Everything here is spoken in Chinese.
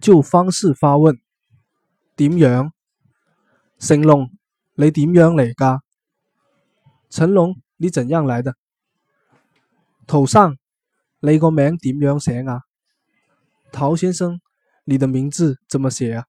就方式发问。点样？成龙你点样嚟噶成龙你怎样嚟的？陶生你个名点样写啊？陶先生你的名字怎么写啊？